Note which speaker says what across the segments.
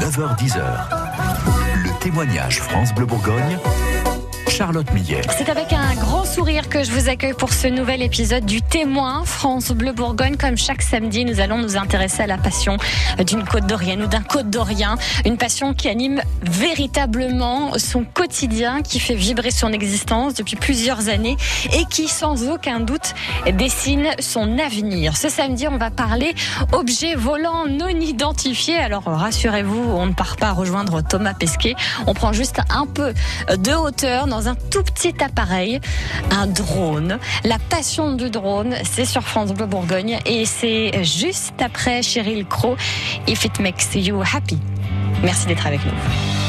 Speaker 1: 9h10h. Le témoignage France Bleu Bourgogne.
Speaker 2: C'est avec un grand sourire que je vous accueille pour ce nouvel épisode du Témoin France Bleu Bourgogne. Comme chaque samedi, nous allons nous intéresser à la passion d'une côte d'Orienne ou d'un côte d'Orien. Une passion qui anime véritablement son quotidien, qui fait vibrer son existence depuis plusieurs années et qui, sans aucun doute, dessine son avenir. Ce samedi, on va parler objets volants non identifiés. Alors, rassurez-vous, on ne part pas rejoindre Thomas Pesquet. On prend juste un peu de hauteur dans un tout petit appareil, un drone. La passion du drone, c'est sur France Bleu Bourgogne et c'est juste après Cheryl Crow, If It Makes You Happy. Merci d'être avec nous.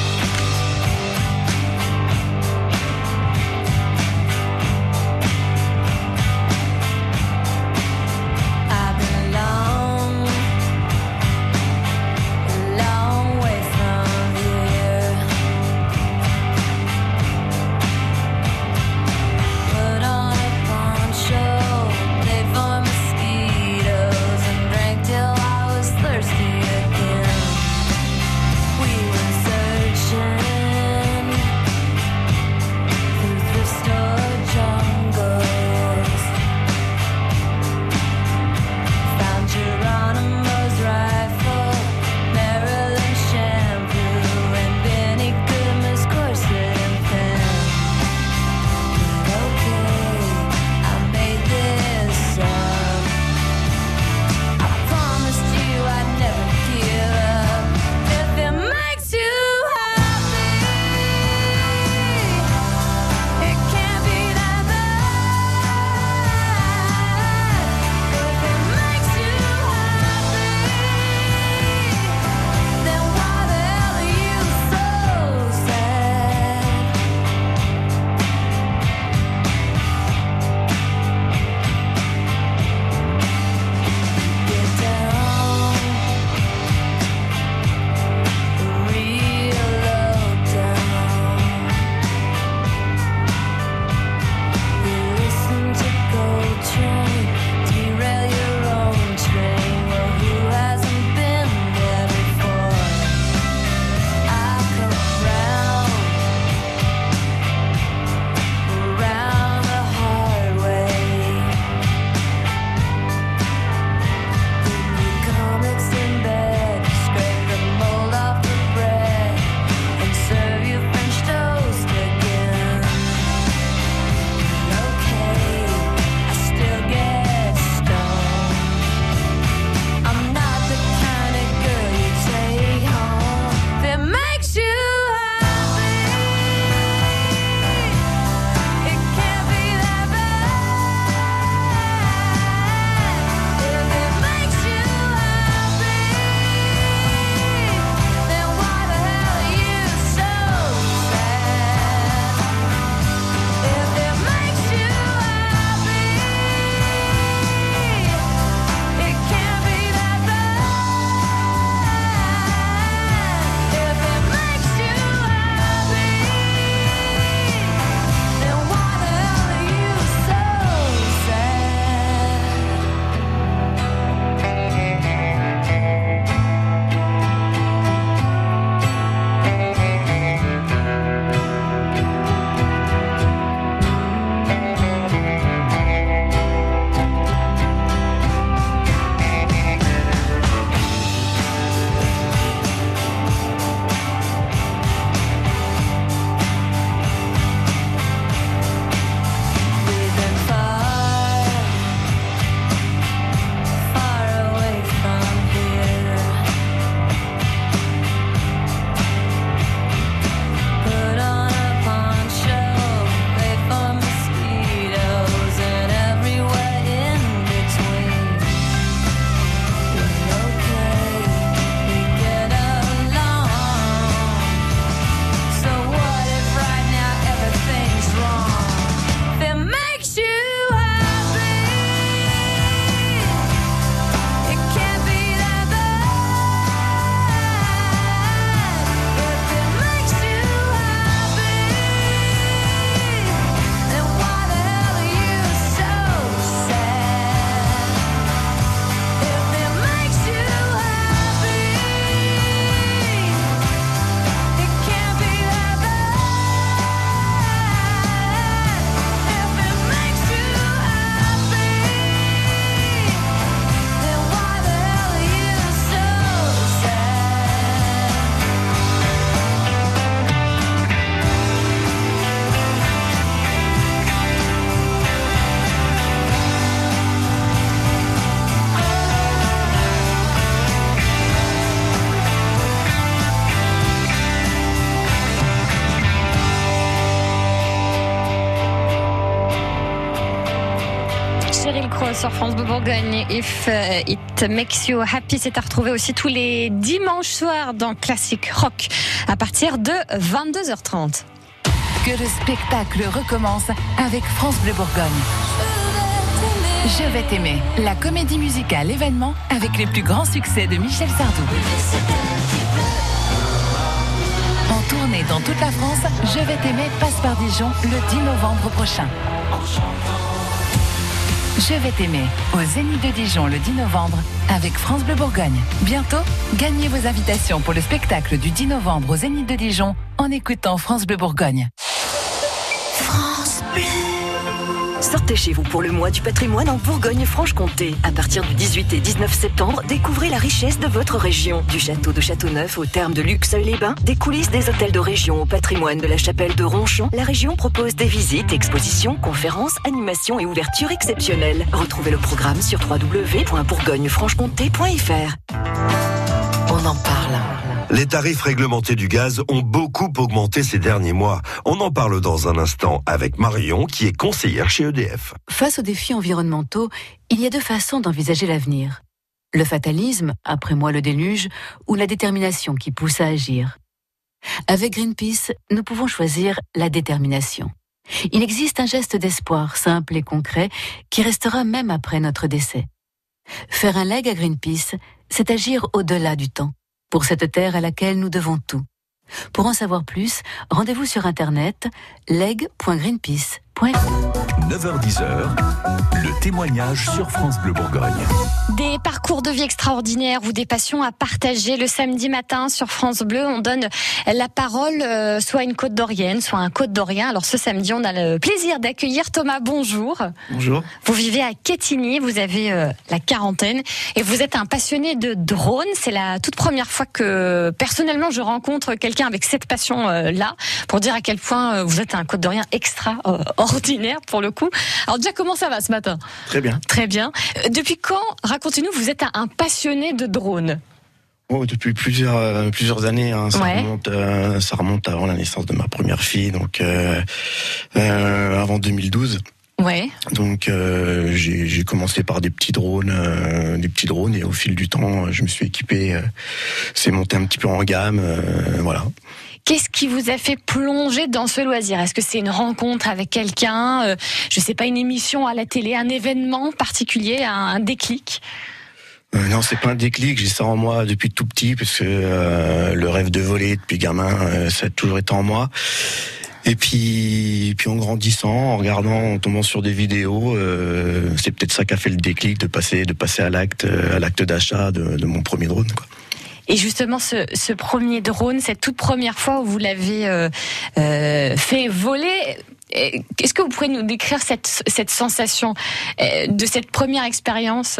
Speaker 2: Sur France Bleu Bourgogne. If euh, it makes you happy, c'est à retrouver aussi tous les dimanches soirs dans Classic Rock à partir de 22h30.
Speaker 3: Que le spectacle recommence avec France Bleu Bourgogne. Je vais t'aimer, la comédie musicale événement avec les plus grands succès de Michel Sardou. En tournée dans toute la France, Je vais t'aimer passe par Dijon le 10 novembre prochain. Je vais t'aimer au Zénith de Dijon le 10 novembre avec France Bleu Bourgogne. Bientôt, gagnez vos invitations pour le spectacle du 10 novembre au Zénith de Dijon en écoutant France Bleu Bourgogne.
Speaker 4: France. Sortez chez vous pour le mois du patrimoine en Bourgogne-Franche-Comté. À partir du 18 et 19 septembre, découvrez la richesse de votre région. Du château de Châteauneuf au terme de Luxeuil-les-Bains, des coulisses des hôtels de région au patrimoine de la chapelle de Ronchon, la région propose des visites, expositions, conférences, animations et ouvertures exceptionnelles. Retrouvez le programme sur www.bourgogne-franche-comté.fr. On en parle.
Speaker 5: Les tarifs réglementés du gaz ont beaucoup augmenté ces derniers mois. On en parle dans un instant avec Marion, qui est conseillère chez EDF.
Speaker 6: Face aux défis environnementaux, il y a deux façons d'envisager l'avenir. Le fatalisme, après moi le déluge, ou la détermination qui pousse à agir. Avec Greenpeace, nous pouvons choisir la détermination. Il existe un geste d'espoir simple et concret qui restera même après notre décès. Faire un leg à Greenpeace, c'est agir au-delà du temps pour cette terre à laquelle nous devons tout. Pour en savoir plus, rendez-vous sur internet leg.greenpeace.fr.
Speaker 1: 9h10h, le témoignage sur France Bleu Bourgogne.
Speaker 2: Des parcours de vie extraordinaires ou des passions à partager le samedi matin sur France Bleu. On donne la parole euh, soit à une côte d'Orienne, soit à un côte d'Orient. Alors ce samedi, on a le plaisir d'accueillir Thomas. Bonjour.
Speaker 7: Bonjour.
Speaker 2: Vous vivez à Quetigny, vous avez euh, la quarantaine et vous êtes un passionné de drone. C'est la toute première fois que personnellement je rencontre quelqu'un avec cette passion-là pour dire à quel point euh, vous êtes un côte d'Orient extraordinaire pour le coup. Alors déjà, comment ça va ce matin?
Speaker 7: Très bien.
Speaker 2: Très bien. Euh, Depuis quand, racontez-nous, vous êtes un passionné de drone
Speaker 7: Oh, depuis plusieurs euh, plusieurs années, hein, ça
Speaker 2: Ouais.
Speaker 7: remonte euh, ça remonte avant la naissance de ma première fille, donc euh, avant 2012.
Speaker 2: Ouais.
Speaker 7: Donc euh, j'ai commencé par des petits drones, euh, des petits drones, et au fil du temps, je me suis équipé. euh, c'est monté un petit peu en gamme, voilà.
Speaker 2: Qu'est-ce qui vous a fait plonger dans ce loisir? Est-ce que c'est une rencontre avec quelqu'un euh, Je sais pas, une émission à la télé, un événement particulier, un, déclic?
Speaker 7: Euh, non, c'est pas un déclic. J'ai ça en moi depuis tout petit, parce que euh, le rêve de voler depuis gamin, euh, ça a toujours été en moi. Et puis, puis en grandissant, en regardant, en tombant sur des vidéos, c'est peut-être ça qui a fait le déclic de passer, de passer à l'acte, à l'acte d'achat de, mon premier drone.
Speaker 2: Et justement, ce, ce premier drone, cette toute première fois où vous l'avez euh, euh, fait voler, euh, est-ce que vous pourriez nous décrire cette, cette sensation euh, de cette première expérience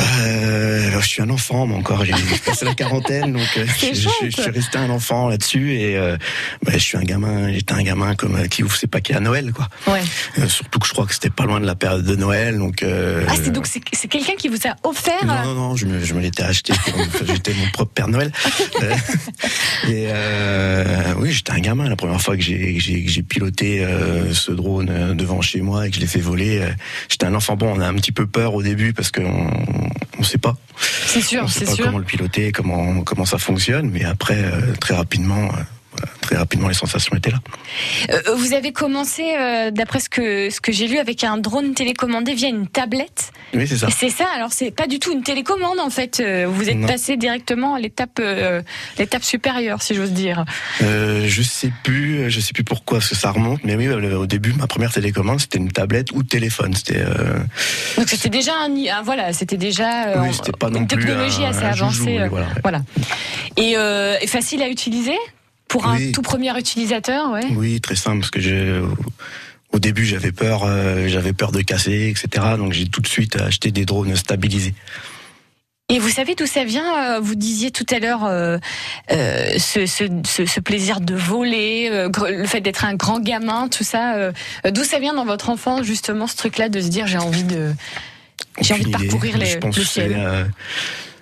Speaker 2: euh,
Speaker 7: alors, je suis un enfant, moi encore. J'ai passé la quarantaine, donc euh, je, je-
Speaker 2: chouette.
Speaker 7: je suis resté un enfant là-dessus. Et euh, bah, je suis un gamin. J'étais un gamin comme euh, qui ouvre ses paquets à Noël, quoi.
Speaker 2: Ouais.
Speaker 7: Euh, surtout que je crois que c'était pas loin de la période de Noël, donc. euh,
Speaker 2: Ah, c'est donc c'est quelqu'un qui vous a offert
Speaker 7: Non, non, non, je me, je me l'étais acheté. pour- J'étais mon propre Père Noël. Et euh, oui, j'étais un gamin la première fois que j'ai que que piloté euh, ce drone devant chez moi et que je l'ai fait voler. euh, j'étais un enfant. Bon, on a un petit peu peur au début parce qu'on on sait pas.
Speaker 2: C'est sûr,
Speaker 7: on
Speaker 2: c'est
Speaker 7: comment le piloter, comment comment ça fonctionne. Mais après, euh, très rapidement. Très rapidement, les sensations étaient là.
Speaker 2: Euh, vous avez commencé, euh, d'après ce que ce que j'ai lu, avec un drone télécommandé via une tablette.
Speaker 7: Oui, c'est ça.
Speaker 2: C'est ça. Alors c'est pas du tout une télécommande en fait. Euh, Vous êtes
Speaker 7: Non.
Speaker 2: passé directement à l'étape euh, l'étape supérieure, si j'ose dire.
Speaker 7: Je sais plus, je sais plus pourquoi parce que ça remonte. Mais oui, le- au début, ma première télécommande, c'était une tablette ou téléphone. C'était
Speaker 2: Donc c'était déjà un, voilà, c'était déjà
Speaker 7: Oui, c'était pas non
Speaker 2: une
Speaker 7: plus
Speaker 2: technologie
Speaker 7: un-
Speaker 2: assez
Speaker 7: un joujou,
Speaker 2: avancée.
Speaker 7: oui, voilà, ouais.
Speaker 2: voilà. Et, et facile à utiliser? Pour un tout premier utilisateur, ouais.
Speaker 7: Oui, très simple, parce que j'ai, au, début, j'avais peur, euh, j'avais peur de casser, etc. Donc j'ai tout de suite acheté des drones stabilisés.
Speaker 2: Et vous savez d'où ça vient euh, Vous disiez tout à l'heure euh, euh, ce, ce, ce, ce plaisir de voler, euh, le fait d'être un grand gamin, tout ça. d'où ça vient dans votre enfance justement ce truc-là de se dire j'ai envie de j'ai envie de
Speaker 7: idée.
Speaker 2: parcourir les,
Speaker 7: Je pense
Speaker 2: le
Speaker 7: que c'est,
Speaker 2: ciel?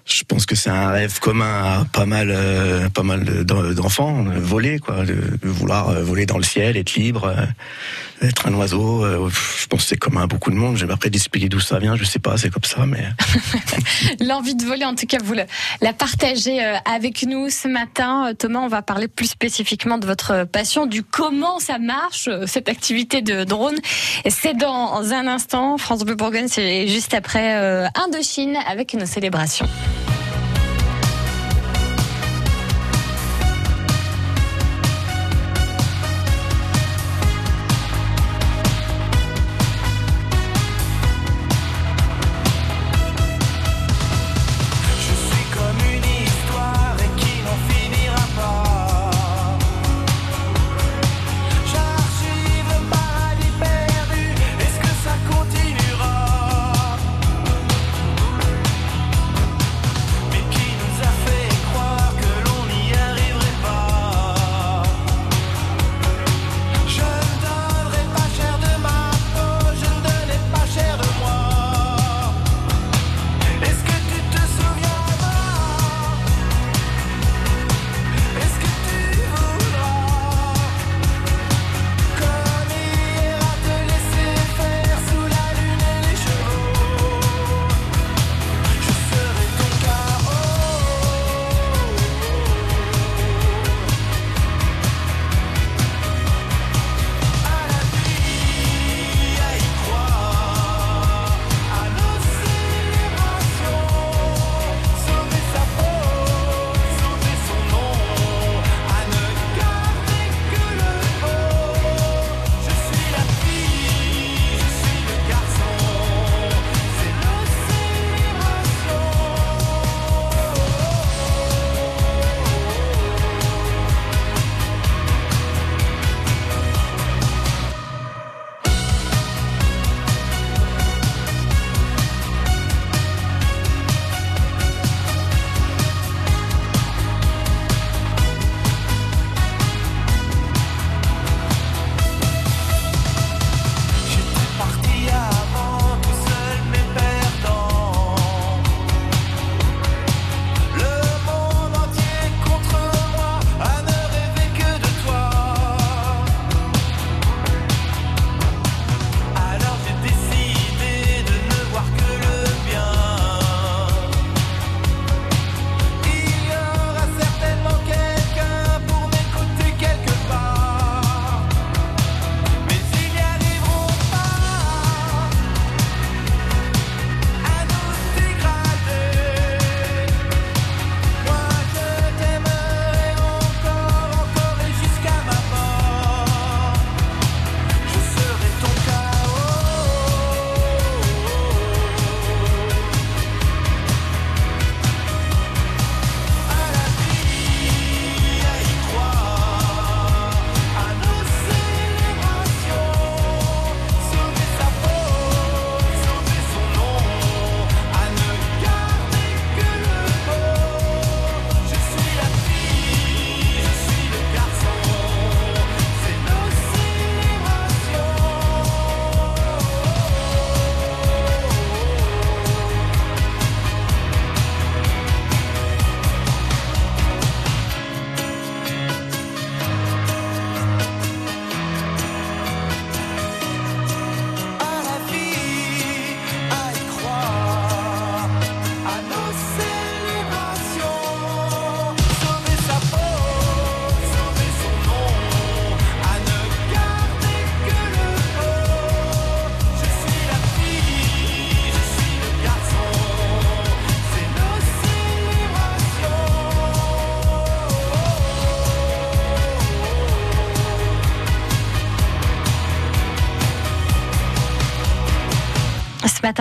Speaker 7: Je pense que c'est un rêve commun à pas mal, euh, pas mal d'enfants, voler quoi, de, vouloir euh, voler dans le ciel, être libre, euh, être un oiseau. je pense que c'est commun à beaucoup de monde. J'ai après d'expliquer d'où ça vient, je sais pas, c'est comme ça, mais
Speaker 8: l'envie de voler, en tout cas, vous la partagez avec nous ce matin, Thomas. On va parler plus spécifiquement de votre passion, du comment ça marche cette activité de drone. C'est dans un instant. France Bleu Bourgogne, c'est juste après Indochine avec nos célébrations.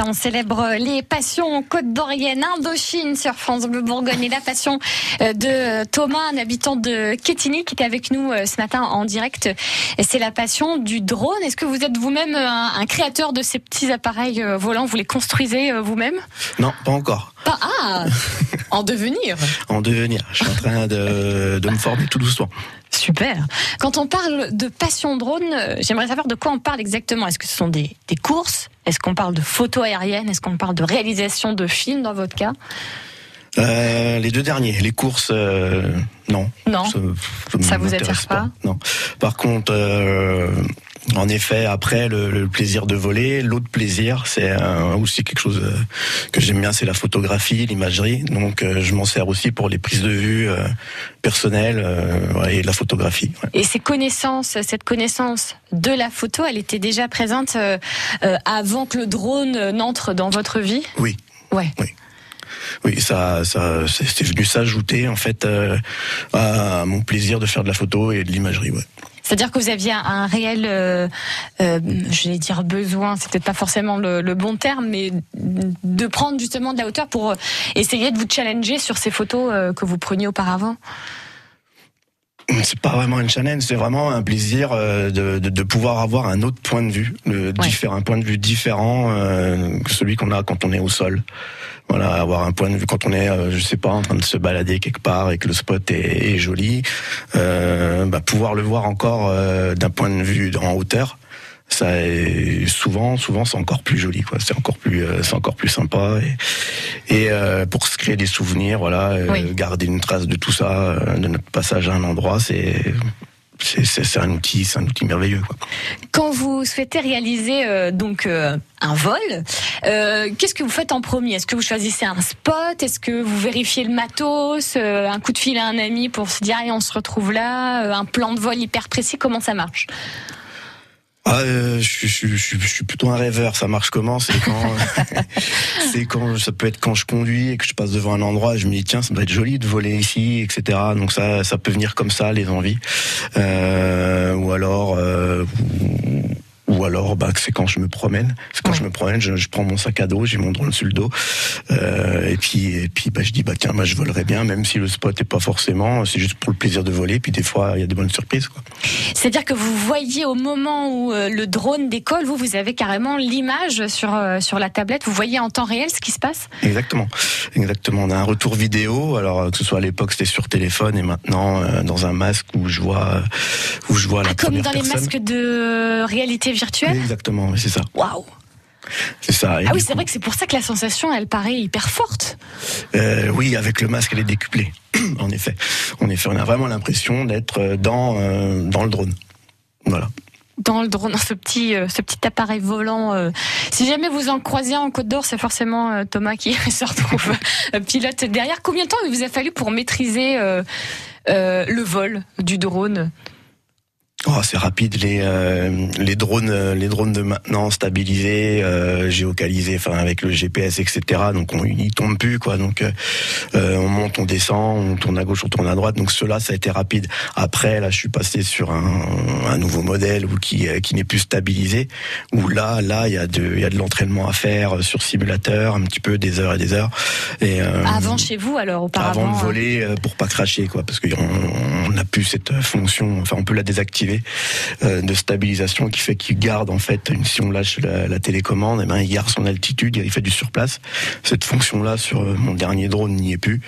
Speaker 8: On célèbre les passions côte d'Orienne, Indochine sur France Bleu Bourgogne et la passion euh, de Thomas, un habitant de Quetigny qui est avec nous euh, ce matin en direct. C'est la passion du drone. Est-ce que vous êtes vous-même un, créateur de ces petits appareils euh, volants? Vous les construisez vous-même?
Speaker 7: Non, pas encore.
Speaker 8: Pas, ah En devenir
Speaker 7: En devenir. Je suis en train de, de me former tout doucement.
Speaker 8: Super. Quand on parle de passion drone, j'aimerais savoir de quoi on parle exactement. Est-ce que ce sont des, des courses? Est-ce qu'on parle de photo aérienne? Est-ce qu'on parle de réalisation de films dans votre cas?
Speaker 7: Euh, les deux derniers, les courses, euh, non.
Speaker 2: Non.
Speaker 7: Ça,
Speaker 2: Ça vous attire pas?
Speaker 7: Non. Par contre, euh, en effet, après le, le plaisir de voler, l'autre plaisir, c'est euh, aussi quelque chose euh, que j'aime bien, c'est la photographie, l'imagerie. Donc, euh, je m'en sers aussi pour les prises de vue personnelles ouais, et la photographie. ouais.
Speaker 2: Et ces connaissances, cette connaissance de la photo, elle était déjà présente avant que le drone n'entre dans votre vie?
Speaker 7: Oui.
Speaker 2: Ouais.
Speaker 7: Oui, ça, ça, c'est venu s'ajouter en fait à mon plaisir de faire de la photo et de l'imagerie. Ouais.
Speaker 2: C'est-à-dire que vous aviez un, réel, euh, euh, je vais dire besoin, c'est peut-être pas forcément le, bon terme, mais de prendre justement de la hauteur pour euh, essayer de vous challenger sur ces photos que vous preniez auparavant.
Speaker 7: C'est pas vraiment un challenge, c'est vraiment un plaisir euh, de, de, de pouvoir avoir un autre point de vue, le différent, un point de vue différent euh, que celui qu'on a quand on est au sol. Voilà, avoir un point de vue quand on est, euh, je sais pas, en train de se balader quelque part et que le spot est, est joli, euh, bah, pouvoir le voir encore euh, d'un point de vue en hauteur. Ça est souvent, souvent c'est encore plus joli, quoi. C'est encore plus, euh, c'est encore plus sympa et, et euh, pour se créer des souvenirs, voilà, euh,
Speaker 2: Oui.
Speaker 7: garder une trace de tout ça, de notre passage à un endroit, c'est c'est un outil, c'est un outil merveilleux. Quoi.
Speaker 2: Quand vous souhaitez réaliser euh, donc euh, un vol, euh, qu'est-ce que vous faites en premier? Est-ce que vous choisissez un spot? Est-ce que vous vérifiez le matos Un coup de fil à un ami pour se dire allez on se retrouve là Un plan de vol hyper précis? Comment ça marche?
Speaker 7: Ah, euh, je, suis- je, je, je suis plutôt un rêveur. Ça marche comment? C'est quand, c'est quand ça peut être quand je conduis et que je passe devant un endroit, et je me dis tiens, ça doit être joli de voler ici, etc. Donc ça, ça peut venir comme ça, les envies. Euh, ou alors, euh, ou alors, bah, c'est quand je me promène. C'est quand
Speaker 2: Ouais.
Speaker 7: je me promène, je, je prends mon sac à dos, j'ai mon drone sur le dos, euh, et puis, et puis, bah, je dis bah tiens, moi, je volerai bien, même si le spot est pas forcément. C'est juste pour le plaisir de voler. Puis des fois, il y a des bonnes surprises. Quoi.
Speaker 2: C'est-à-dire que vous voyez au moment où euh, le drone décolle, vous, vous avez carrément l'image sur, euh, sur la tablette, vous voyez en temps réel ce qui se passe?
Speaker 7: Exactement, exactement. On a un retour vidéo. Alors euh, que ce soit à l'époque c'était sur téléphone et maintenant euh, dans un masque où je vois où je vois la
Speaker 2: Ah, Comme
Speaker 7: première
Speaker 2: dans les masques de réalité virtuelle
Speaker 7: Exactement, c'est ça,
Speaker 2: Waouh
Speaker 7: c'est ça. Et
Speaker 2: Ah oui, c'est
Speaker 7: coup,
Speaker 2: vrai que c'est pour ça que la sensation, elle paraît hyper forte.
Speaker 7: euh, oui, avec le masque elle est décuplée. en effet, en effet, on a vraiment l'impression d'être euh, dans euh, dans le drone. Voilà.
Speaker 2: dans le drone, dans ce petit, euh, ce petit appareil volant. Si jamais vous en croisez en Côte d'Or, c'est forcément Thomas qui se retrouve pilote derrière. Combien de temps il vous a fallu pour maîtriser le vol du drone?
Speaker 7: Oh, c'est rapide les euh, les drones euh, les drones de maintenant stabilisés euh, géocalisés enfin avec le GPS etc donc on ils tombent plus quoi. Donc euh, euh, on monte on descend on tourne à gauche on tourne à droite. Donc cela ça a été rapide. Après là je suis passé sur un, un nouveau modèle ou qui euh, qui n'est plus stabilisé où là là il y a de il y a de l'entraînement à faire sur simulateur un petit peu des heures et des heures. Et euh,
Speaker 2: Avant chez vous, alors auparavant
Speaker 7: avant de voler euh, pour pas cracher quoi parce qu'on on n'a plus cette fonction. Enfin on peut la désactiver euh, de stabilisation qui fait qu'il garde en fait une, si on lâche la, la télécommande et ben il garde son altitude il fait du surplace. Cette fonction là sur euh, mon dernier drone n'y est plus.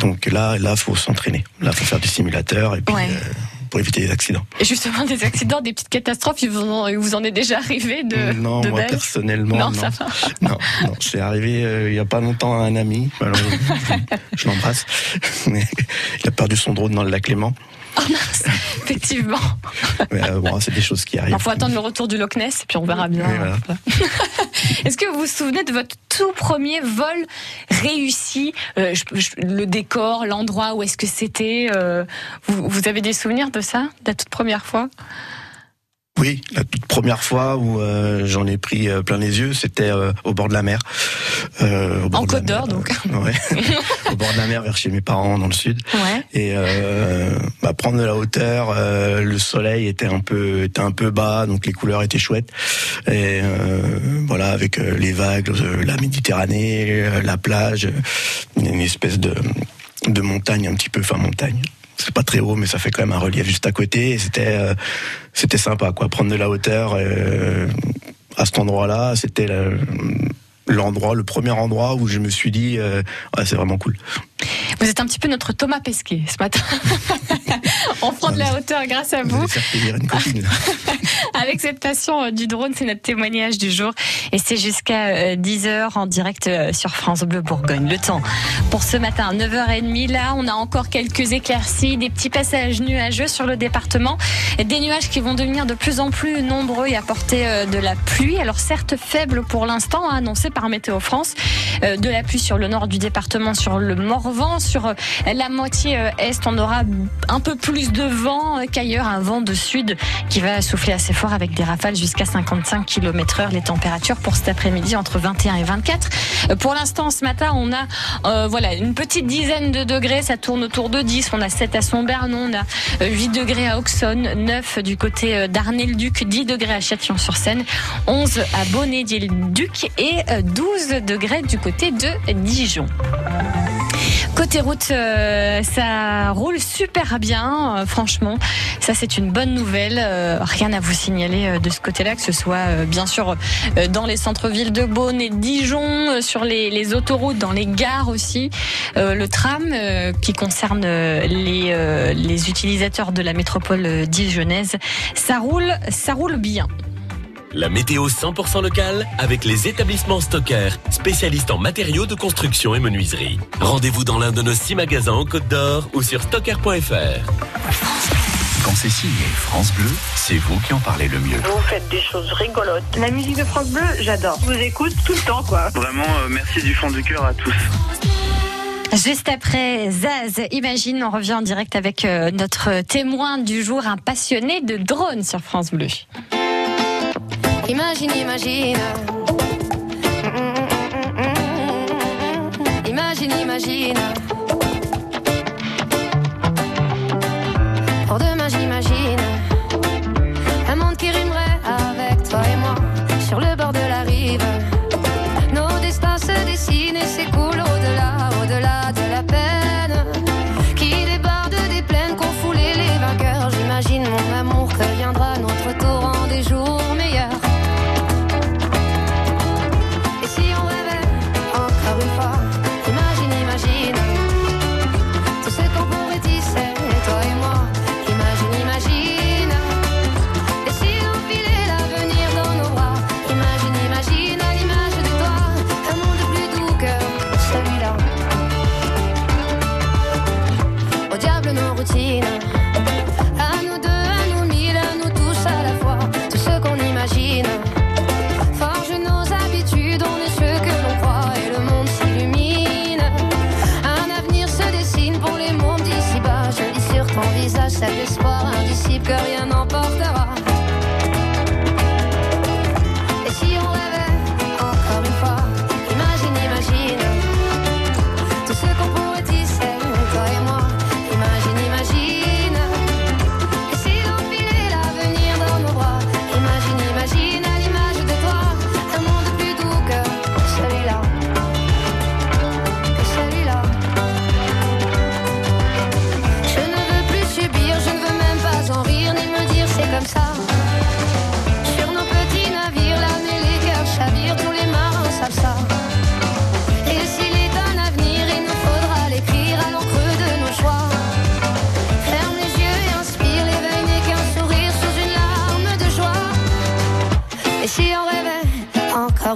Speaker 7: Donc là là faut s'entraîner. Là faut faire du simulateur et puis
Speaker 2: Ouais.
Speaker 7: euh, pour éviter les accidents.
Speaker 2: Et justement, des accidents, des petites catastrophes, il vous en, vous en est déjà arrivé de,
Speaker 7: non
Speaker 2: de
Speaker 7: moi
Speaker 2: belles
Speaker 7: personnellement
Speaker 2: Non,
Speaker 7: non.
Speaker 2: ça va.
Speaker 7: non, non, c'est arrivé euh, il y a pas longtemps à un ami je l'embrasse. Il a perdu son drone dans le lac Léman
Speaker 2: Oh mince, effectivement.
Speaker 7: Mais, euh, bon, c'est des choses qui arrivent.
Speaker 2: Il faut attendre le retour du Loch Ness et puis on verra bien.
Speaker 7: Voilà.
Speaker 2: Est-ce que vous vous souvenez de votre tout premier vol réussi Euh, je- je- Le décor, l'endroit où est-ce que c'était euh, vous, vous avez des souvenirs de ça, de la toute première fois?
Speaker 7: Oui, la toute première fois où euh, j'en ai pris euh, plein les yeux, c'était euh, au bord de la mer. Euh, au bord
Speaker 2: En Côte d'Or, donc.
Speaker 7: ouais. au bord de la mer, vers chez mes parents dans le sud.
Speaker 2: Ouais.
Speaker 7: Et euh, bah, prendre de la hauteur, euh, le soleil était un peu était un peu bas, donc les couleurs étaient chouettes. Et euh, voilà, avec les vagues, la Méditerranée, la plage, une espèce de de montagne un petit peu, enfin montagne. C'est pas très haut, mais ça fait quand même un relief juste à côté. C'était euh, c'était sympa, quoi. Prendre de la hauteur euh, à cet endroit-là, c'était le- l'endroit, le premier endroit où je me suis dit, euh, c'est vraiment cool.
Speaker 2: Vous êtes un petit peu notre Thomas Pesquet ce matin. On prend de la hauteur grâce à
Speaker 7: Vous
Speaker 2: vous.
Speaker 7: faire une copine.
Speaker 2: Avec cette passion euh, du drone, c'est notre témoignage du jour. Et c'est jusqu'à 10h en direct euh, sur France Bleu Bourgogne. Le temps pour ce matin, 9h30. Là, on a encore quelques éclaircies, des petits passages nuageux sur le département. Des nuages qui vont devenir de plus en plus nombreux et apporter euh, de la pluie. Alors certes faible pour l'instant, hein, annoncé par Météo France. Euh, De la pluie sur le nord du département, sur le Morvan, sur euh, la moitié euh, est. On aura un peu plus de vent euh, qu'ailleurs, un vent de sud qui va souffler assez fort avec des rafales jusqu'à 55 km heure. Les températures pour cet après-midi entre 21 et 24. Euh, Pour l'instant, ce matin, on a voilà une petite dizaine de degrés. Ça tourne autour de 10. On a 7 à Sombernon, on a euh, 8 degrés à Auxonne, 9 du côté d'Arnay-le-Duc, 10 degrés à Châtillon-sur-Seine, 11 à Bonnet-le-Duc et euh, 12 degrés du côté de Dijon. Côté route, euh, ça roule super bien, euh, franchement. Ça, c'est une bonne nouvelle. Euh, rien à vous signaler de ce côté-là, que ce soit bien sûr dans les centres-villes de Beaune et Dijon, sur les, autoroutes, dans les gares aussi. Le tram qui concerne les, utilisateurs de la métropole dijonnaise, ça roule, ça roule bien.
Speaker 9: La météo 100% locale avec les établissements Stocker, spécialistes en matériaux de construction et menuiserie. Rendez-vous dans l'un de nos six magasins en Côte d'Or ou sur stocker.fr.
Speaker 1: Quand c'est signé France Bleu, c'est vous qui en parlez le mieux.
Speaker 10: Vous faites des choses rigolotes. La musique de France Bleu, j'adore. Je vous écoute tout le temps, quoi.
Speaker 11: Vraiment, euh, merci du fond du cœur à tous.
Speaker 2: Juste après Zaz, imagine, on revient en direct avec euh, notre témoin du jour, un passionné de drone sur France Bleu.
Speaker 12: Imagine, imagine. Imagine, imagine. Demain, j'imagine.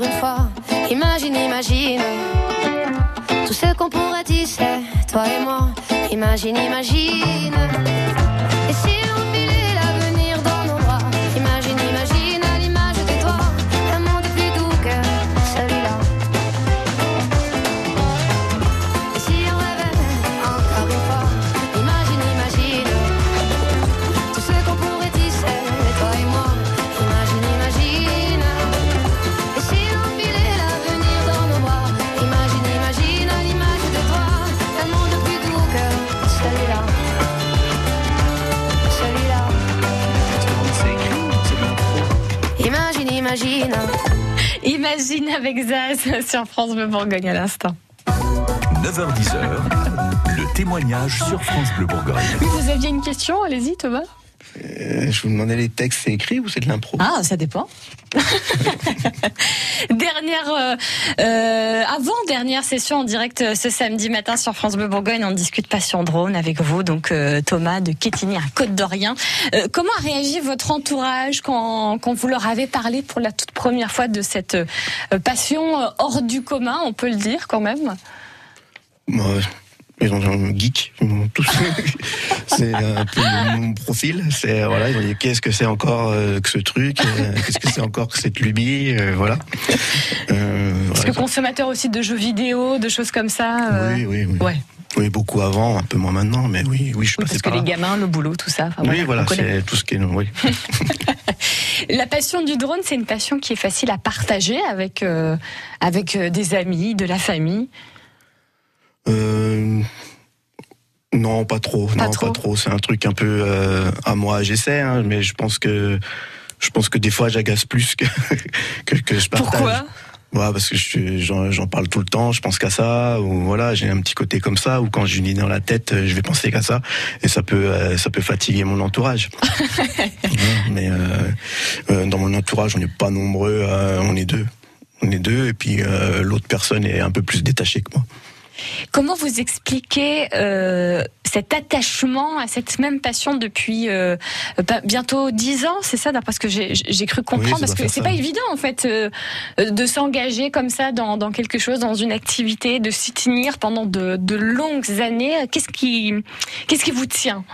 Speaker 12: Une fois, imagine, imagine tout ce qu'on pourrait tisser, toi et moi. Imagine, imagine. Imagine
Speaker 2: avec Zaz sur France Bleu Bourgogne à l'instant.
Speaker 1: 9h10h, le témoignage sur France Bleu Bourgogne.
Speaker 2: Oui, vous aviez une question, allez-y Thomas.
Speaker 7: Euh, je vous demandais les textes, c'est écrit ou c'est de l'impro?
Speaker 2: Ah, ça dépend. dernière, euh, euh, avant dernière session en direct ce samedi matin sur France Bleu Bourgogne, on discute passion drone avec vous, donc euh, Thomas de Quétigny à Côte d'Orient. Comment a réagi votre entourage quand, quand vous leur avez parlé pour la toute première fois de cette passion hors du commun, on peut le dire quand même?
Speaker 7: Moi, ils ont un geek, tous. c'est un peu mon profil. C'est voilà, ils ont dit qu'est-ce que c'est encore euh, que ce truc, euh, qu'est-ce que c'est encore que cette lubie, euh, voilà. Euh,
Speaker 2: Parce
Speaker 7: voilà.
Speaker 2: que consommateur aussi de jeux vidéo, de choses comme ça. euh,
Speaker 7: Oui, oui, oui.
Speaker 2: Ouais.
Speaker 7: Oui, beaucoup avant, un peu moins maintenant, mais oui, oui, je suis
Speaker 2: Oui, parce que les gamins, le boulot, tout ça. enfin,
Speaker 7: Oui, voilà, c'est tout ce qui est. Oui.
Speaker 2: La passion du drone, c'est une passion qui est facile à partager avec, euh, avec euh, des amis, de la famille.
Speaker 7: Euh, non, pas trop.
Speaker 2: Pas
Speaker 7: non,
Speaker 2: trop.
Speaker 7: pas trop. C'est un truc un peu euh, à moi. J'essaie, hein, mais je pense que je pense que des fois j'agace plus que que, que je partage.
Speaker 2: Pourquoi?
Speaker 7: Ouais, parce que j'en parle tout le temps, je pense qu'à ça, ou voilà, j'ai un petit côté comme ça, ou quand j'ai une idée dans la tête, euh, je vais penser qu'à ça, et ça peut, ça peut fatiguer mon entourage. Mais euh, dans mon entourage, on n'est pas nombreux, on est deux, on est deux, et puis euh, l'autre personne est un peu plus détachée que moi.
Speaker 2: Comment vous expliquez euh, cet attachement à cette même passion depuis euh, pas- bientôt dix ans, c'est ça, d'après ce que j'ai cru comprendre,
Speaker 7: ça
Speaker 2: parce que c'est pas évident en fait euh, de s'engager comme ça dans, dans quelque chose, dans une activité, de s'y tenir pendant de, de longues années. Qu'est-ce qui, qu'est-ce qui vous tient?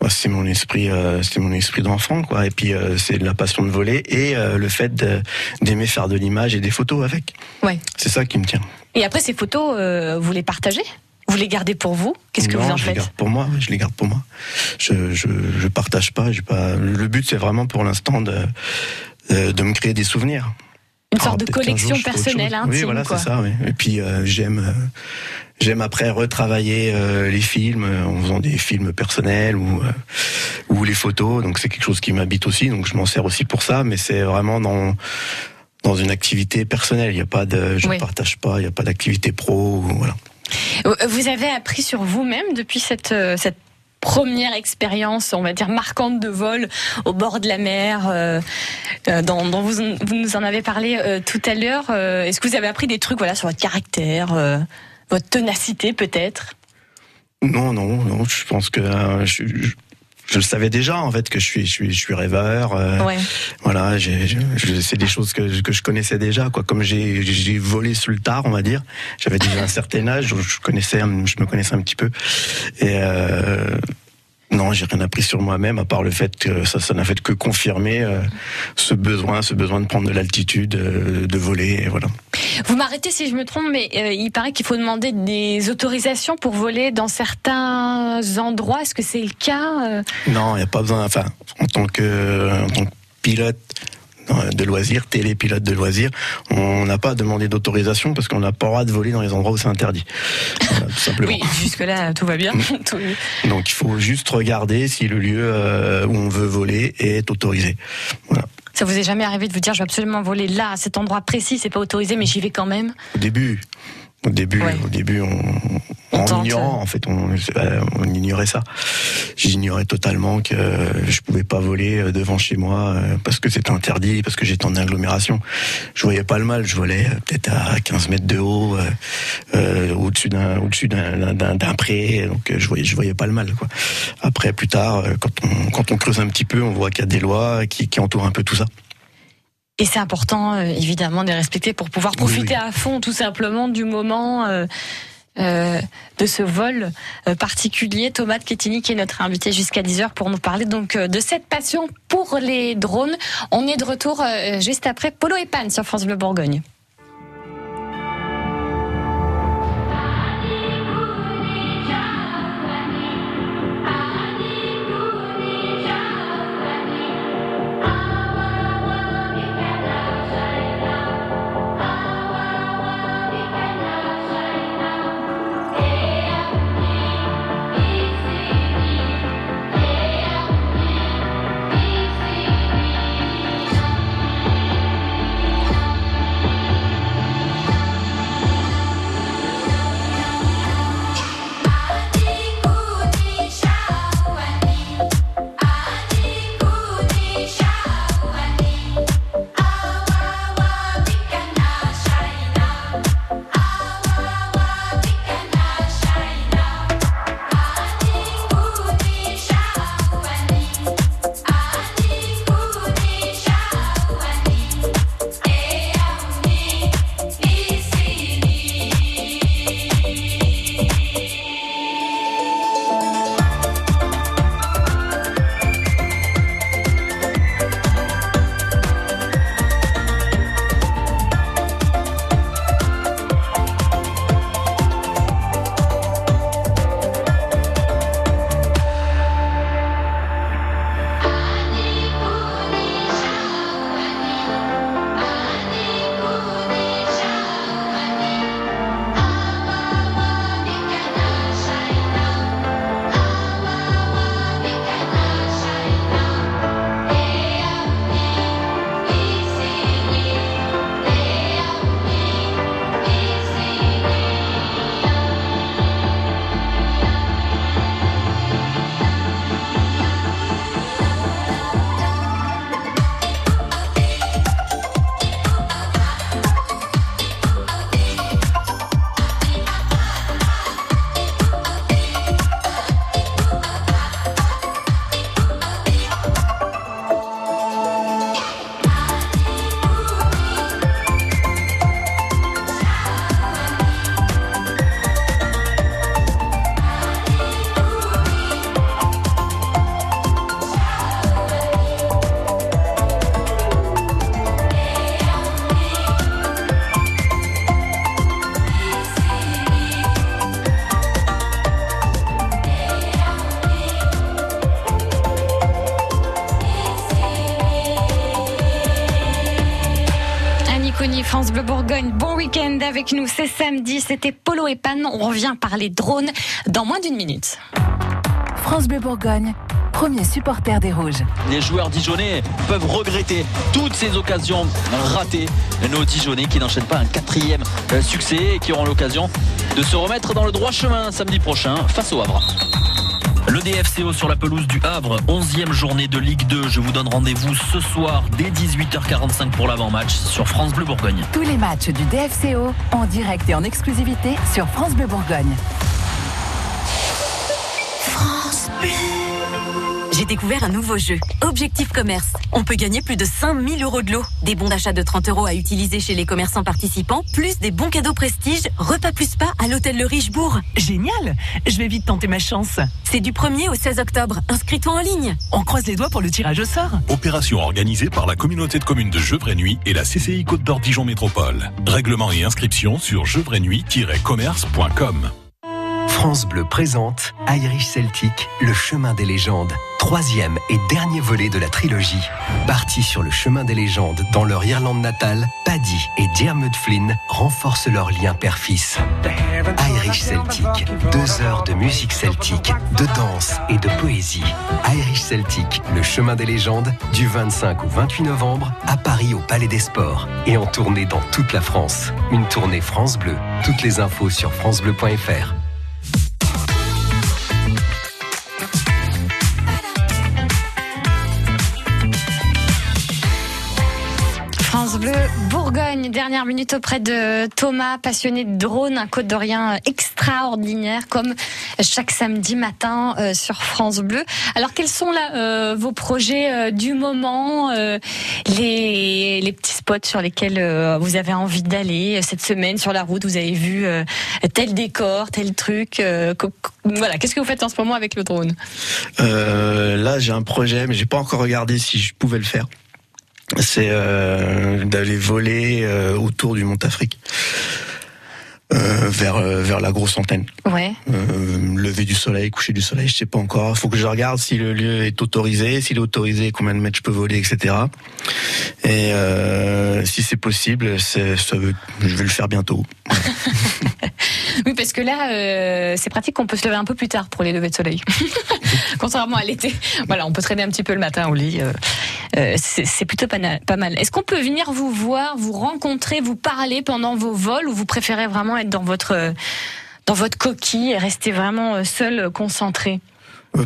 Speaker 7: Ouais, c'est mon esprit, euh, c'est mon esprit d'enfant, quoi. Et puis euh, c'est la passion de voler et euh, le fait d'aimer faire de l'image et des photos avec.
Speaker 2: Ouais.
Speaker 7: C'est ça qui me tient.
Speaker 2: Et après ces photos, euh, vous les partagez? Vous les gardez pour vous? Qu'est-ce que
Speaker 7: Non,
Speaker 2: vous en
Speaker 7: je les
Speaker 2: faites?
Speaker 7: garde pour moi. Je les garde pour moi. Je je, je partage pas. j'ai pas. Le but c'est vraiment pour l'instant de de de me créer des souvenirs.
Speaker 2: Une sorte de
Speaker 7: peut-être qu'un
Speaker 2: collection
Speaker 7: jour, je
Speaker 2: personnelle, intime,
Speaker 7: Oui, voilà, c'est ça. Oui. Et puis euh, j'aime, euh, j'aime après retravailler euh, les films euh, en faisant des films personnels ou euh, ou les photos. Donc c'est quelque chose qui m'habite aussi. Donc je m'en sers aussi pour ça. Mais c'est vraiment dans dans une activité personnelle. Il n'y a pas de, je ne
Speaker 2: Oui.
Speaker 7: partage pas. Il n'y a pas d'activité pro. Voilà.
Speaker 2: Euh, Vous avez appris sur vous-même depuis cette, euh, cette première expérience, on va dire, marquante de vol au bord de la mer, euh, dont, dont vous, vous nous en avez parlé euh, tout à l'heure. Est-ce que vous avez appris des trucs voilà, sur votre caractère, euh, votre ténacité peut-être?
Speaker 7: Non, non, non. Je pense que euh, je, je, je le savais déjà en fait que je suis, je suis, je suis rêveur. euh,
Speaker 2: Ouais.
Speaker 7: Voilà, c'est des choses que, que je connaissais déjà, quoi. Comme j'ai j'ai volé sur le tard, on va dire. J'avais déjà un certain âge, je connaissais, je me connaissais un petit peu. Et euh, non, j'ai rien appris sur moi-même, à part le fait que ça, ça n'a fait que confirmer euh, ce besoin, ce besoin de prendre de l'altitude, euh, de voler, et voilà.
Speaker 2: Vous m'arrêtez si je me trompe, mais euh, il paraît qu'il faut demander des autorisations pour voler dans certains endroits. Est-ce que c'est le cas
Speaker 7: Non, il n'y a pas besoin. Enfin, en tant que, en tant que pilote de loisirs, télépilote de loisirs, on n'a pas à demander d'autorisation parce qu'on n'a pas le droit de voler dans les endroits où c'est interdit. Voilà, tout simplement.
Speaker 2: Oui, jusque-là, tout va bien.
Speaker 7: Donc il faut juste regarder si le lieu euh, où on veut voler est autorisé. Voilà.
Speaker 2: Ça vous est jamais arrivé de vous dire, je vais absolument voler là, à cet endroit précis, c'est pas autorisé, mais j'y vais quand même?
Speaker 7: Au début, au début,
Speaker 2: Ouais.
Speaker 7: au début, on, ignorant, en fait, on, euh, on ignorait ça. J'ignorais totalement que je pouvais pas voler euh, devant chez moi euh, parce que c'était interdit, parce que j'étais en agglomération. Je voyais pas le mal. Je volais peut-être à 15 mètres de haut, euh, au-dessus d'un, au-dessus d'un, d'un, d'un pré. Donc je voyais, je voyais pas le mal. Quoi. Après, plus tard, quand on, quand on creuse un petit peu, on voit qu'il y a des lois qui, qui entourent un peu tout ça.
Speaker 2: Et c'est important, euh, évidemment, de les respecter pour pouvoir profiter
Speaker 7: Oui,
Speaker 2: à fond, tout simplement, du moment euh, euh, de ce vol euh, particulier. Thomas de qui est notre invité jusqu'à 10h pour nous parler donc euh, de cette passion pour les drones. On est de retour euh, juste après Polo et Pan sur France Bleu Bourgogne. Avec nous. C'est samedi, c'était Polo et Pan. On revient parler drone dans moins d'une minute.
Speaker 3: France Bleu Bourgogne, premier supporter des Rouges.
Speaker 13: Les joueurs dijonnais peuvent regretter toutes ces occasions ratées. Nos dijonnais qui n'enchaînent pas un quatrième euh, succès et qui auront l'occasion de se remettre dans le droit chemin samedi prochain face au Havre. Le DFCO sur la pelouse du Havre, 11e journée de Ligue 2. Je vous donne rendez-vous ce soir dès 18h45 pour l'avant-match sur France Bleu Bourgogne.
Speaker 3: Tous les matchs du DFCO en direct et en exclusivité sur France Bleu Bourgogne.
Speaker 4: France Bleu. J'ai découvert un nouveau jeu, Objectif Commerce. On peut gagner plus de 5000 euros de lot. Des bons d'achat de 30 euros à utiliser chez les commerçants participants, plus des bons cadeaux prestige, repas plus pas à l'hôtel Le Richebourg.
Speaker 14: Génial Je vais vite tenter ma chance.
Speaker 4: C'est du 1er au 16 octobre. Inscris-toi en ligne.
Speaker 14: On croise les doigts pour le tirage au sort.
Speaker 15: Opération organisée par la communauté de communes de Gevrey-Nuit et la CCI Côte d'Or Dijon Métropole. Règlement et inscription sur gevreynuit-commerce.com.
Speaker 1: France Bleu présente Irish Celtic, le chemin des légendes. Troisième et dernier volet de la trilogie. Partis sur le chemin des légendes dans leur Irlande natale, Paddy et Diarmuid Flynn renforcent leur lien père-fils. Irish Celtic, deux heures de musique celtique, de danse et de poésie. Irish Celtic, le chemin des légendes, du 25 au 28 novembre, à Paris au Palais des Sports et en tournée dans toute la France. Une tournée France Bleu. Toutes les infos sur francebleu.fr.
Speaker 2: Bleu Bourgogne, dernière minute auprès de Thomas, passionné de drone, un côte d'Orient extraordinaire, comme chaque samedi matin euh, sur France Bleu. Alors, quels sont là euh, vos projets euh, du moment, euh, les, les petits spots sur lesquels euh, vous avez envie d'aller cette semaine sur la route Vous avez vu euh, tel décor, tel truc. euh, voilà, qu'est-ce que vous faites en ce moment avec le drone?
Speaker 7: Euh, là, j'ai un projet, mais j'ai pas encore regardé si je pouvais le faire. C'est euh, d'aller voler euh, autour du Mont Afrique. Euh, vers euh, vers la grosse antenne.
Speaker 2: Ouais.
Speaker 7: Euh, lever du soleil, coucher du soleil, je sais pas encore. Faut que je regarde si le lieu est autorisé, s'il est autorisé, combien de mètres je peux voler, etc. Et si c'est possible, c'est, ça veut, je vais le faire bientôt.
Speaker 2: Oui, parce que là, euh, c'est pratique qu'on peut se lever un peu plus tard pour les levées de soleil. Contrairement à l'été. Voilà, on peut traîner un petit peu le matin au lit. euh, c'est c'est plutôt pas, pas mal. Est-ce qu'on peut venir vous voir, vous rencontrer, vous parler pendant vos vols ou vous préférez vraiment être dans votre, euh, dans votre coquille et rester vraiment euh, seul, euh, concentré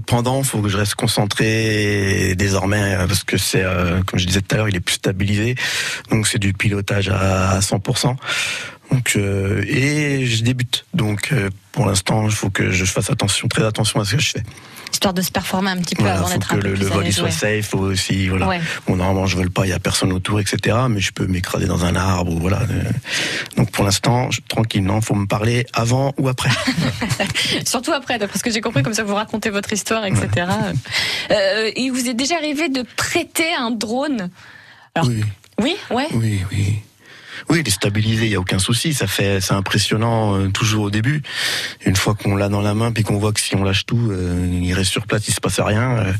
Speaker 7: Pendant, faut que je reste concentré désormais parce que c'est, comme je disais tout à l'heure, il est plus stabilisé, donc c'est du pilotage à 100%. Donc et je débute, donc pour l'instant, il faut que je fasse attention, très attention à ce que je fais.
Speaker 2: Histoire de se performer un petit peu
Speaker 7: Voilà,
Speaker 2: avant d'être
Speaker 7: que
Speaker 2: un peu
Speaker 7: le,
Speaker 2: plus
Speaker 7: le vol soit safe, faut aussi voilà.
Speaker 2: Ouais.
Speaker 7: Bon normalement je vole pas, il y a personne autour, etc. Mais je peux m'écraser dans un arbre ou voilà. euh. Donc pour l'instant, tranquillement, faut me parler avant ou après.
Speaker 2: Surtout après, d'après ce que j'ai compris, comme ça vous racontez votre histoire, etc. Euh, il vous est déjà arrivé de prêter un drone? Alors,
Speaker 7: Oui.
Speaker 2: Oui, ouais.
Speaker 7: Oui, oui. Oui, il est stabilisé, il y a aucun souci. Ça fait, c'est impressionnant euh, toujours au début. Une fois qu'on l'a dans la main, puis qu'on voit que si on lâche tout, euh, il reste sur place, il se passe rien. euh,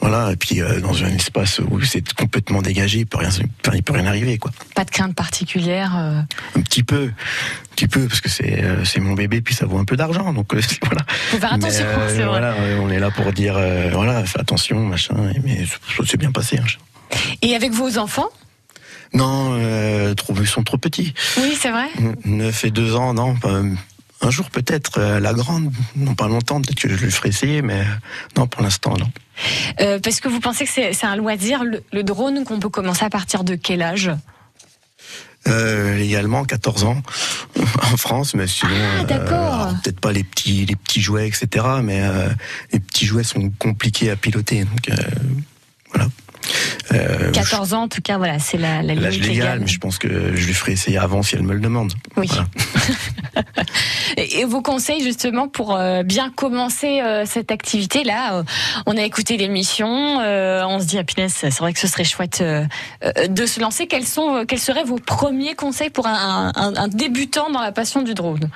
Speaker 7: voilà. Et puis dans un espace où c'est complètement dégagé, il peut rien, enfin, il peut rien arriver, quoi.
Speaker 2: Pas de crainte particulière.
Speaker 7: Un petit peu, un petit peu, parce que c'est, c'est mon bébé, puis ça vaut un peu d'argent, donc voilà.
Speaker 2: Faut faire attention, c'est vrai.
Speaker 7: voilà, euh, on est là pour dire, voilà, fais attention, machin. Mais ça s'est bien passé. hein.
Speaker 2: Et avec vos enfants
Speaker 7: Non, euh, trop, ils sont trop petits.
Speaker 2: Oui, c'est vrai.
Speaker 7: 9 et 2 ans, non. un jour peut-être, euh, la grande, non pas longtemps, peut-être que je lui ferai essayer, mais euh, non, pour l'instant, non.
Speaker 2: Euh, parce que vous pensez que c'est un loisir, le, le drone, qu'on peut commencer à partir de quel âge?
Speaker 7: Euh, légalement, 14 ans en France, mais sinon,
Speaker 2: Ah, d'accord.
Speaker 7: alors, peut-être pas les petits, les petits jouets, etc. Mais euh, les petits jouets sont compliqués à piloter, donc euh, voilà. Euh,
Speaker 2: 14 ans, en tout cas, voilà, c'est la, la
Speaker 7: L'âge
Speaker 2: limite
Speaker 7: légal,
Speaker 2: légale.
Speaker 7: mais je pense que je lui ferai essayer avant si elle me le demande.
Speaker 2: Oui.
Speaker 7: Voilà.
Speaker 2: Et, vos conseils justement pour euh, bien commencer euh, cette activité là euh, On a écouté l'émission, on se dit à Pinès, c'est vrai que ce serait chouette de se lancer. Quels sont, quels seraient vos premiers conseils pour un, un- un débutant dans la passion du drone?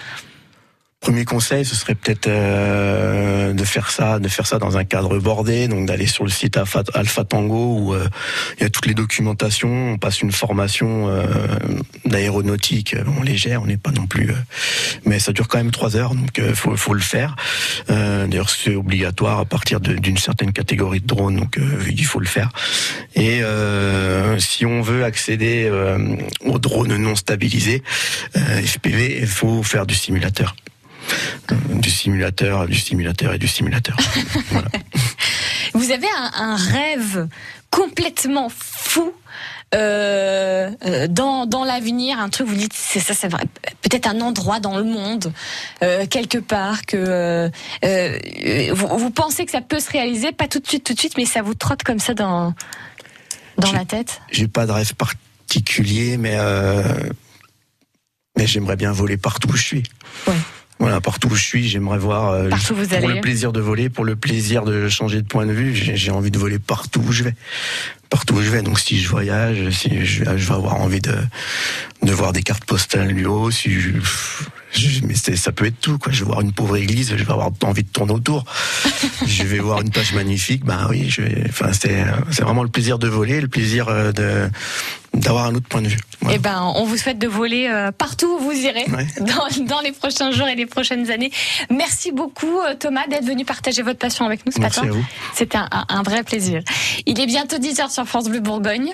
Speaker 7: Premier conseil, ce serait peut-être euh, de faire ça, de faire ça dans un cadre bordé, donc d'aller sur le site Alpha, Tango où euh, il y a toutes les documentations. On passe une formation euh, d'aéronautique bon, légère, on n'est pas non plus, mais ça dure quand même trois heures, donc faut, faut le faire. D'ailleurs, c'est obligatoire à partir d'une certaine catégorie de drone, donc il faut le faire. Et si on veut accéder aux drones non stabilisés, FPV, il faut faire du simulateur. Du simulateur, du simulateur et du simulateur.
Speaker 2: Vous avez un, rêve complètement fou euh, euh, dans, dans l'avenir, un truc, vous dites, c'est ça, c'est peut-être un endroit dans le monde, euh, quelque part, que vous, pensez que ça peut se réaliser, pas tout de suite, tout de suite, mais ça vous trotte comme ça dans, dans la tête?
Speaker 7: J'ai pas de rêve particulier, mais, mais j'aimerais bien voler partout où je suis. Ouais. Voilà, partout où je suis, j'aimerais voir
Speaker 2: euh,
Speaker 7: pour le plaisir de voler, pour le plaisir de changer de point de vue. J'ai envie de voler partout où je vais, partout où je vais. Donc si je voyage, si je, je vais avoir envie de de voir des cartes postales du haut, si je, mais ça peut être tout, quoi. Je vais voir une pauvre église, je vais avoir envie de tourner autour. je vais voir une page magnifique, bah oui, je vais, enfin, c'est, c'est vraiment le plaisir de voler, le plaisir euh, de, d'avoir un autre point de vue.
Speaker 2: Eh ben, on vous souhaite de voler euh, partout où vous irez dans, dans, les prochains jours et les prochaines années. Merci beaucoup euh, Thomas d'être venu partager votre passion avec nous ce
Speaker 7: Merci
Speaker 2: matin.
Speaker 7: À vous.
Speaker 2: C'était un, un, vrai plaisir. Il est bientôt 10h sur France Bleu Bourgogne.